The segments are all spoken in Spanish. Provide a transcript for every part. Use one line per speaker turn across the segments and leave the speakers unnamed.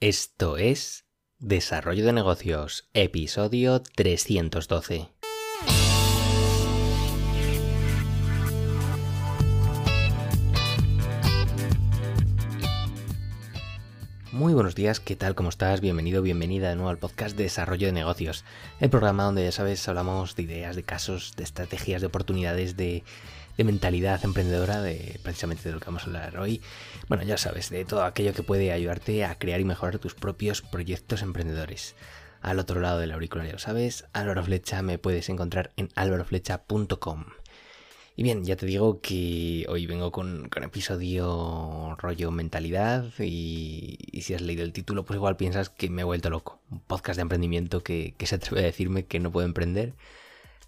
Esto es Desarrollo de Negocios, episodio 312. Muy buenos días, ¿qué tal? ¿Cómo estás? Bienvenido, bienvenida de nuevo al podcast Desarrollo de Negocios, el programa donde ya sabes hablamos de ideas, de casos, de estrategias, de oportunidades, de de mentalidad emprendedora, de precisamente de lo que vamos a hablar hoy. Bueno, ya sabes, de todo aquello que puede ayudarte a crear y mejorar tus propios proyectos emprendedores. Al otro lado del auricular, ya lo sabes, Álvaro Flecha me puedes encontrar en álvaroflecha.com. Y bien, ya te digo que hoy vengo con, con episodio rollo mentalidad y, si has leído el título pues igual piensas que me he vuelto loco. Un podcast de emprendimiento que, que se atreve a decirme que no puedo emprender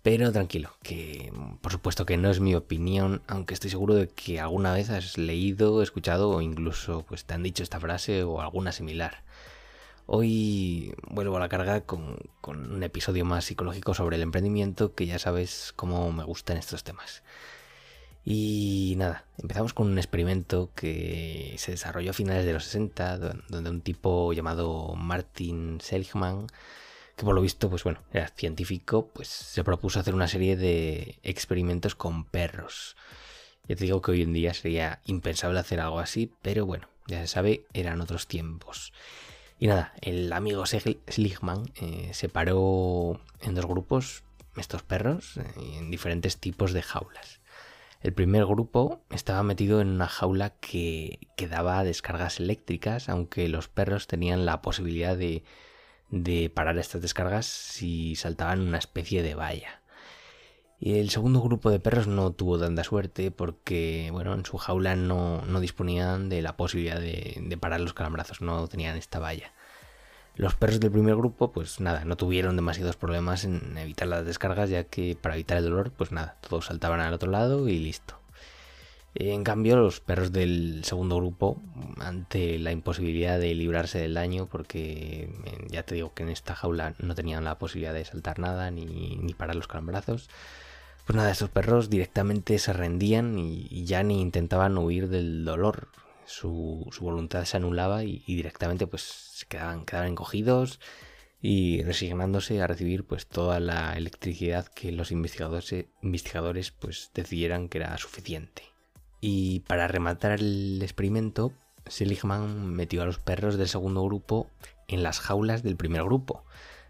pero tranquilo, que por supuesto que no es mi opinión, aunque estoy seguro de que alguna vez has leído, escuchado o incluso pues te han dicho esta frase o alguna similar. Hoy vuelvo a la carga con, con un episodio más psicológico sobre el emprendimiento, que ya sabes cómo me gustan estos temas. Y nada, empezamos con un experimento que se desarrolló a finales de los 60, donde un tipo llamado Martin Seligman que por lo visto, pues bueno, era científico, pues se propuso hacer una serie de experimentos con perros. Ya te digo que hoy en día sería impensable hacer algo así, pero bueno, ya se sabe, eran otros tiempos. Y nada, el amigo Seligman eh, separó en dos grupos estos perros eh, en diferentes tipos de jaulas. El primer grupo estaba metido en una jaula que, que daba descargas eléctricas, aunque los perros tenían la posibilidad de de parar estas descargas si saltaban una especie de valla. Y el segundo grupo de perros no tuvo tanta suerte porque, bueno, en su jaula no, disponían de la posibilidad de, de, parar los calambrazos, no tenían esta valla. Los perros del primer grupo, pues nada, no tuvieron demasiados problemas en evitar las descargas, ya que para evitar el dolor, pues nada, todos saltaban al otro lado y listo. En cambio, los perros del segundo grupo, ante la imposibilidad de librarse del daño, porque ya te digo que en esta jaula no tenían la posibilidad de saltar nada ni, ni parar los calambrazos, pues nada, estos perros directamente se rendían y, ya ni intentaban huir del dolor. Su, voluntad se anulaba y, directamente pues se quedaban, quedaban encogidos y resignándose a recibir pues toda la electricidad que los investigadores, investigadores pues decidieran que era suficiente. Y para rematar el experimento, Seligman metió a los perros del segundo grupo en las jaulas del primer grupo,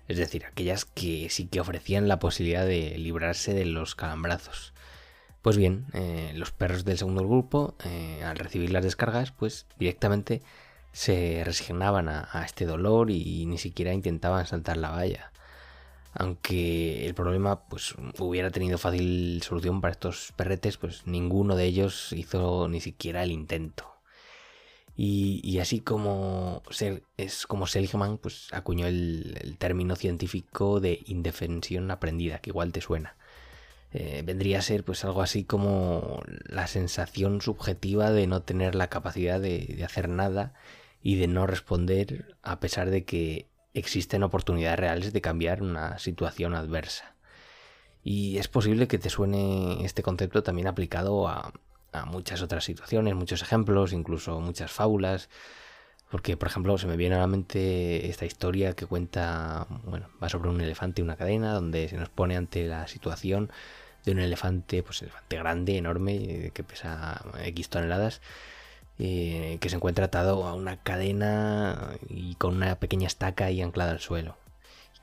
es decir, aquellas que sí que ofrecían la posibilidad de librarse de los calambrazos. Pues bien, eh, los perros del segundo grupo, eh, al recibir las descargas, pues directamente se resignaban a, este dolor y ni siquiera intentaban saltar la valla aunque el problema pues hubiera tenido fácil solución para estos perretes, pues ninguno de ellos hizo ni siquiera el intento. Y, así como es como Seligman pues acuñó el, término científico de indefensión aprendida, que igual te suena. Eh, vendría a ser pues algo así como la sensación subjetiva de no tener la capacidad de hacer nada y de no responder a pesar de que existen oportunidades reales de cambiar una situación adversa. Y es posible que te suene este concepto también aplicado a, muchas otras situaciones, muchos ejemplos, incluso muchas fábulas. Porque, por ejemplo, se me viene a la mente esta historia que cuenta, bueno, va sobre un elefante y una cadena, donde se nos pone ante la situación de un elefante, pues elefante grande, enorme, que pesa X toneladas, eh, que se encuentra atado a una cadena y con una pequeña estaca y anclada al suelo.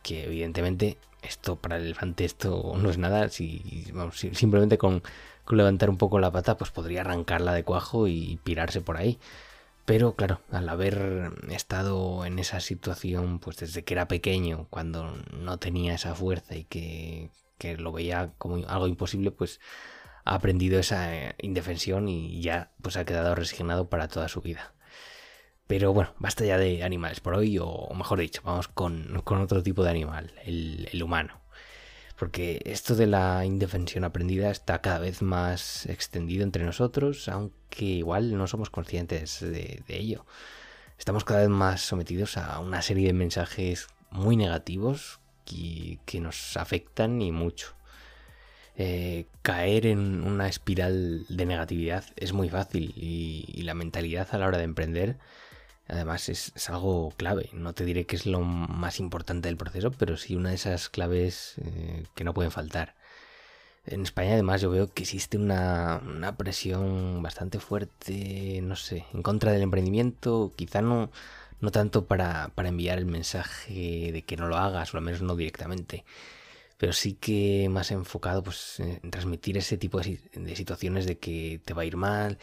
Que evidentemente esto para el elefante esto no es nada, si, simplemente con, levantar un poco la pata pues podría arrancarla de cuajo y pirarse por ahí. Pero claro, al haber estado en esa situación pues desde que era pequeño, cuando no tenía esa fuerza y que lo veía como algo imposible, pues ha aprendido esa eh, indefensión y ya pues ha quedado resignado para toda su vida. Pero bueno, basta ya de animales por hoy, o mejor dicho, vamos con, otro tipo de animal, el, humano. Porque esto de la indefensión aprendida está cada vez más extendido entre nosotros, aunque igual no somos conscientes de, ello. Estamos cada vez más sometidos a una serie de mensajes muy negativos que, que nos afectan y mucho. Eh, caer en una espiral de negatividad es muy fácil y, la mentalidad a la hora de emprender Además es, algo clave. No te diré que es lo más importante del proceso, pero sí una de esas claves eh, que no pueden faltar. En España además yo veo que existe una, una, presión bastante fuerte, no sé, en contra del emprendimiento, quizá no, no tanto para, para enviar el mensaje de que no lo hagas, o al menos no directamente, pero sí que más enfocado pues, en transmitir ese tipo de, situaciones de que te va a ir mal,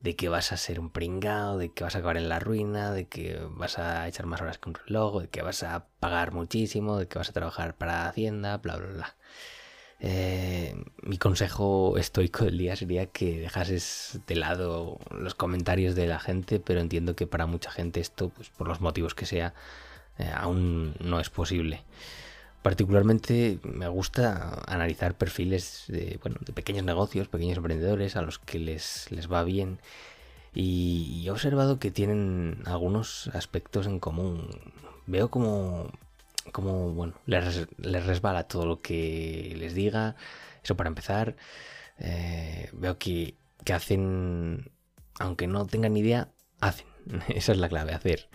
de que vas a ser un pringao, de que vas a acabar en la ruina, de que vas a echar más horas que un reloj, de que vas a pagar muchísimo, de que vas a trabajar para Hacienda, bla, bla, bla. Eh, mi consejo estoico del día sería que dejases de lado los comentarios de la gente, pero entiendo que para mucha gente esto, pues por los motivos que sea, eh, aún no es posible. Particularmente me gusta analizar perfiles de, bueno, de pequeños negocios, pequeños emprendedores a los que les, les va bien. Y, he observado que tienen algunos aspectos en común. Veo como, como bueno, les, resbala todo lo que les diga. Eso para empezar. Eh, veo que, que hacen, aunque no tengan idea, hacen. Esa es la clave, hacer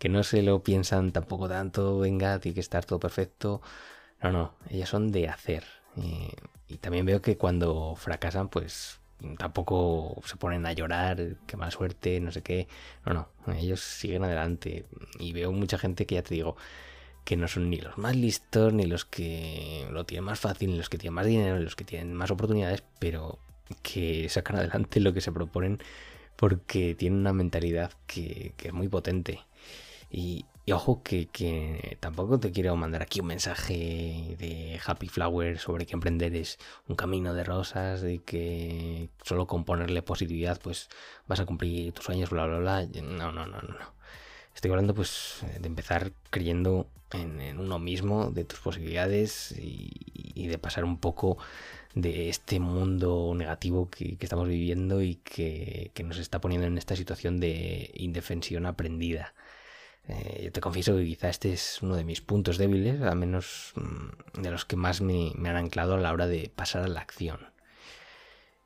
que no se lo piensan tampoco tanto, venga, tiene que estar todo perfecto. No, no, ellas son de hacer. y también veo que cuando fracasan, pues tampoco se ponen a llorar, qué mala suerte, no sé qué. No, no, ellos siguen adelante. Y veo mucha gente que ya te digo, que no son ni los más listos, ni los que lo tienen más fácil, ni los que tienen más dinero, ni los que tienen más oportunidades, pero que sacan adelante lo que se proponen porque tienen una mentalidad que, que es muy potente. Y, ojo que, tampoco te quiero mandar aquí un mensaje de Happy Flower sobre que emprender es un camino de rosas, de que solo con ponerle positividad pues vas a cumplir tus sueños, bla, bla, bla. No, no, no, no. Estoy hablando pues de empezar creyendo en, uno mismo, de tus posibilidades y, de pasar un poco de este mundo negativo que, estamos viviendo y que, que, nos está poniendo en esta situación de indefensión aprendida. Eh, yo te confieso que quizá este es uno de mis puntos débiles, al menos mm, de los que más me, han anclado a la hora de pasar a la acción.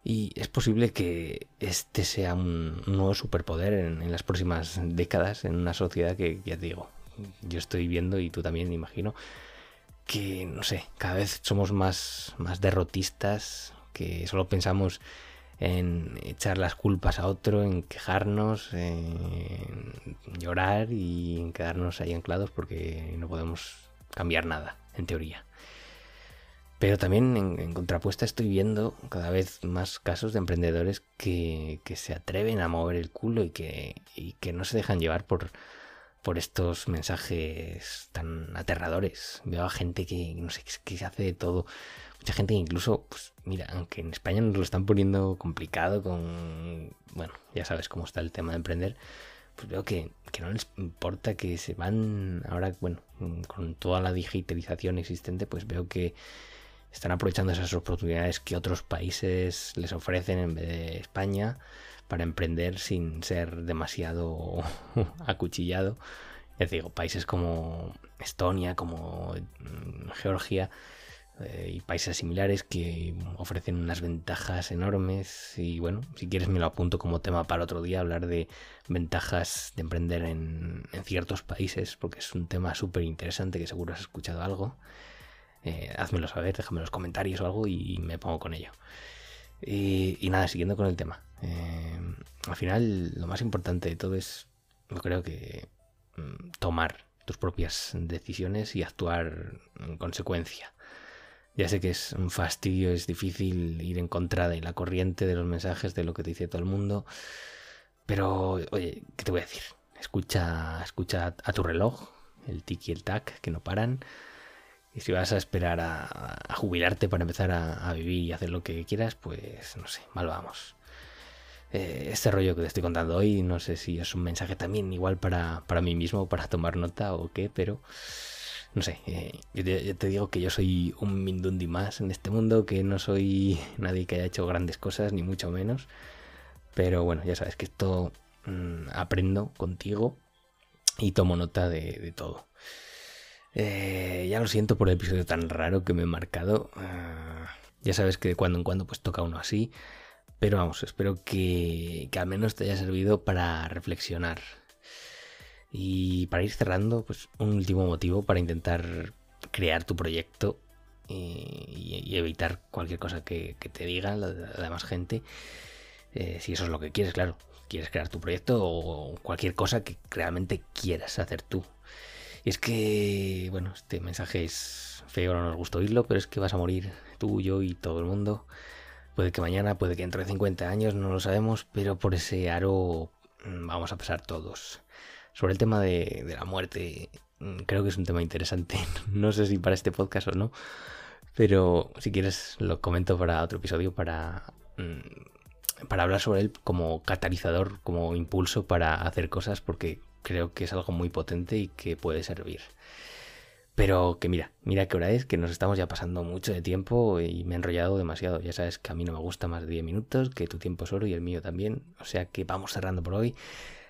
Y es posible que este sea un, nuevo superpoder en, las próximas décadas en una sociedad que, ya te digo, yo estoy viendo y tú también imagino, que no sé, cada vez somos más, más derrotistas, que solo pensamos en echar las culpas a otro, en quejarnos, en llorar y en quedarnos ahí anclados porque no podemos cambiar nada, en teoría. Pero también en, contrapuesta estoy viendo cada vez más casos de emprendedores que, se atreven a mover el culo y que, y que no se dejan llevar por, por estos mensajes tan aterradores. Veo a gente que, no sé, que se hace de todo mucha gente incluso, pues mira, aunque en España nos lo están poniendo complicado con, bueno, ya sabes cómo está el tema de emprender, pues veo que, no les importa que se van ahora, bueno, con toda la digitalización existente, pues veo que están aprovechando esas oportunidades que otros países les ofrecen en vez de España para emprender sin ser demasiado acuchillado. Ya digo, países como Estonia, como mm, Georgia, eh, y países similares que ofrecen unas ventajas enormes y bueno, si quieres me lo apunto como tema para otro día, hablar de ventajas de emprender en, ciertos países, porque es un tema súper interesante que seguro has escuchado algo. Eh, házmelo saber, déjame los comentarios o algo y me pongo con ello. Y, nada, siguiendo con el tema. Eh, al final, lo más importante de todo es, yo creo que mm, tomar tus propias decisiones y actuar en consecuencia. Ya sé que es un fastidio, es difícil ir en contra de la corriente de los mensajes de lo que te dice todo el mundo. Pero, oye, ¿qué te voy a decir? Escucha, escucha a tu reloj, el tic y el tac, que no paran. Y si vas a esperar a, jubilarte para empezar a, vivir y hacer lo que quieras, pues no sé, mal vamos. Eh, este rollo que te estoy contando hoy, no sé si es un mensaje también igual para, para mí mismo, para tomar nota o qué, pero no sé, eh, yo, te, digo que yo soy un Mindundi más en este mundo, que no soy nadie que haya hecho grandes cosas, ni mucho menos. Pero bueno, ya sabes que esto mm, aprendo contigo y tomo nota de, todo. Eh, ya lo siento por el episodio tan raro que me he marcado. Ah, ya sabes que de cuando en cuando pues toca uno así. Pero vamos, espero que, que al menos te haya servido para reflexionar. Y para ir cerrando, pues un último motivo para intentar crear tu proyecto y, evitar cualquier cosa que, te diga la, demás gente. Eh, si eso es lo que quieres, claro. Quieres crear tu proyecto o cualquier cosa que realmente quieras hacer tú. Y es que, bueno, este mensaje es feo, no nos gusta oírlo, pero es que vas a morir tú, yo y todo el mundo. Puede que mañana, puede que dentro de 50 años, no lo sabemos, pero por ese aro mm, vamos a pasar todos. Sobre el tema de, la muerte, mm, creo que es un tema interesante. No sé si para este podcast o no, pero si quieres lo comento para otro episodio mm, para hablar sobre él como catalizador, como impulso para hacer cosas, porque creo que es algo muy potente y que puede servir. Pero que mira, mira qué hora es, que nos estamos ya pasando mucho de tiempo y me he enrollado demasiado. Ya sabes que a mí no me gusta más de 10 minutos, que tu tiempo es oro y el mío también. O sea que vamos cerrando por hoy.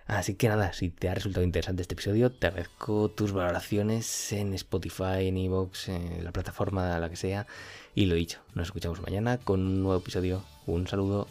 Así que nada, si te ha resultado interesante este episodio, te agradezco tus valoraciones en Spotify, en Evox, en la plataforma, la que sea. Y lo dicho, nos escuchamos mañana con un nuevo episodio. Un saludo.